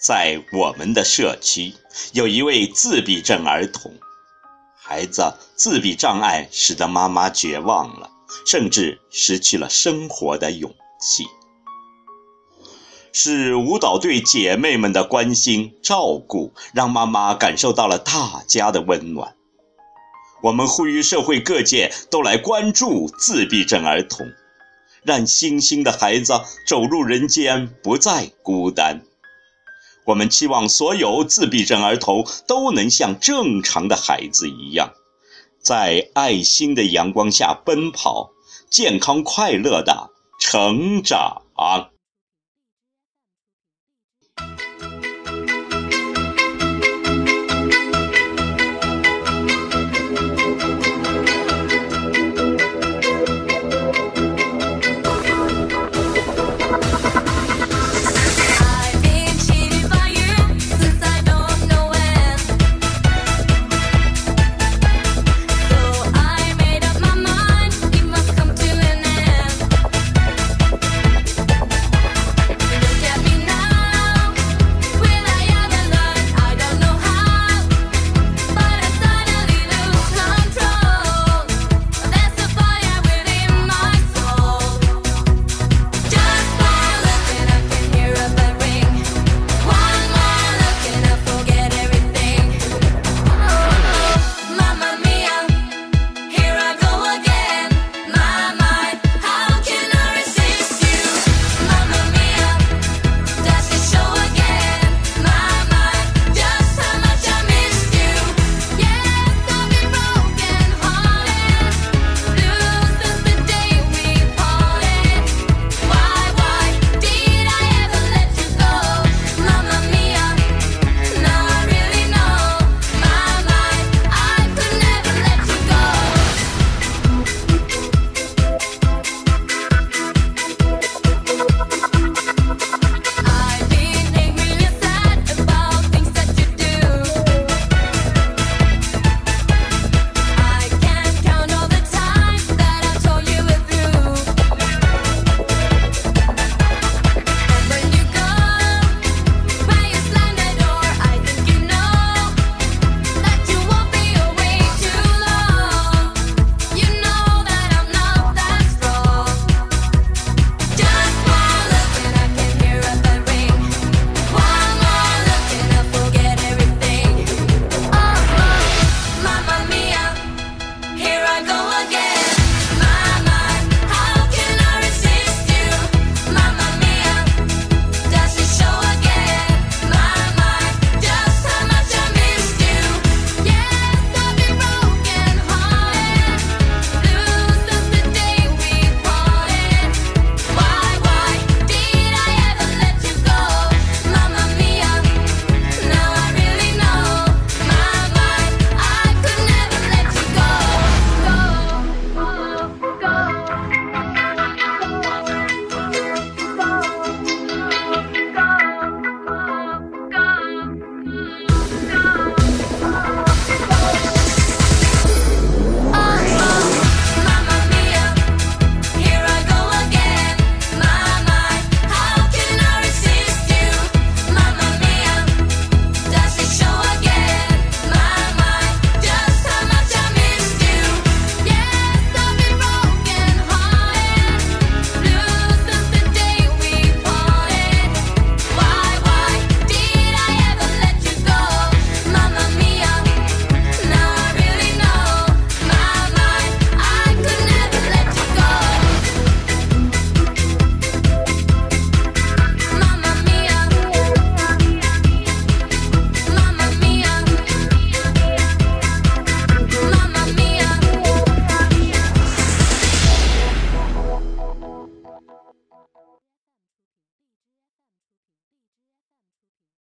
在我们的社区，有一位自闭症儿童，孩子自闭障碍使得妈妈绝望了，甚至失去了生活的勇气。是舞蹈队姐妹们的关心照顾，让妈妈感受到了大家的温暖。我们呼吁社会各界都来关注自闭症儿童，让星星的孩子走入人间不再孤单。我们期望所有自闭症儿童都能像正常的孩子一样，在爱心的阳光下奔跑，健康快乐的成长。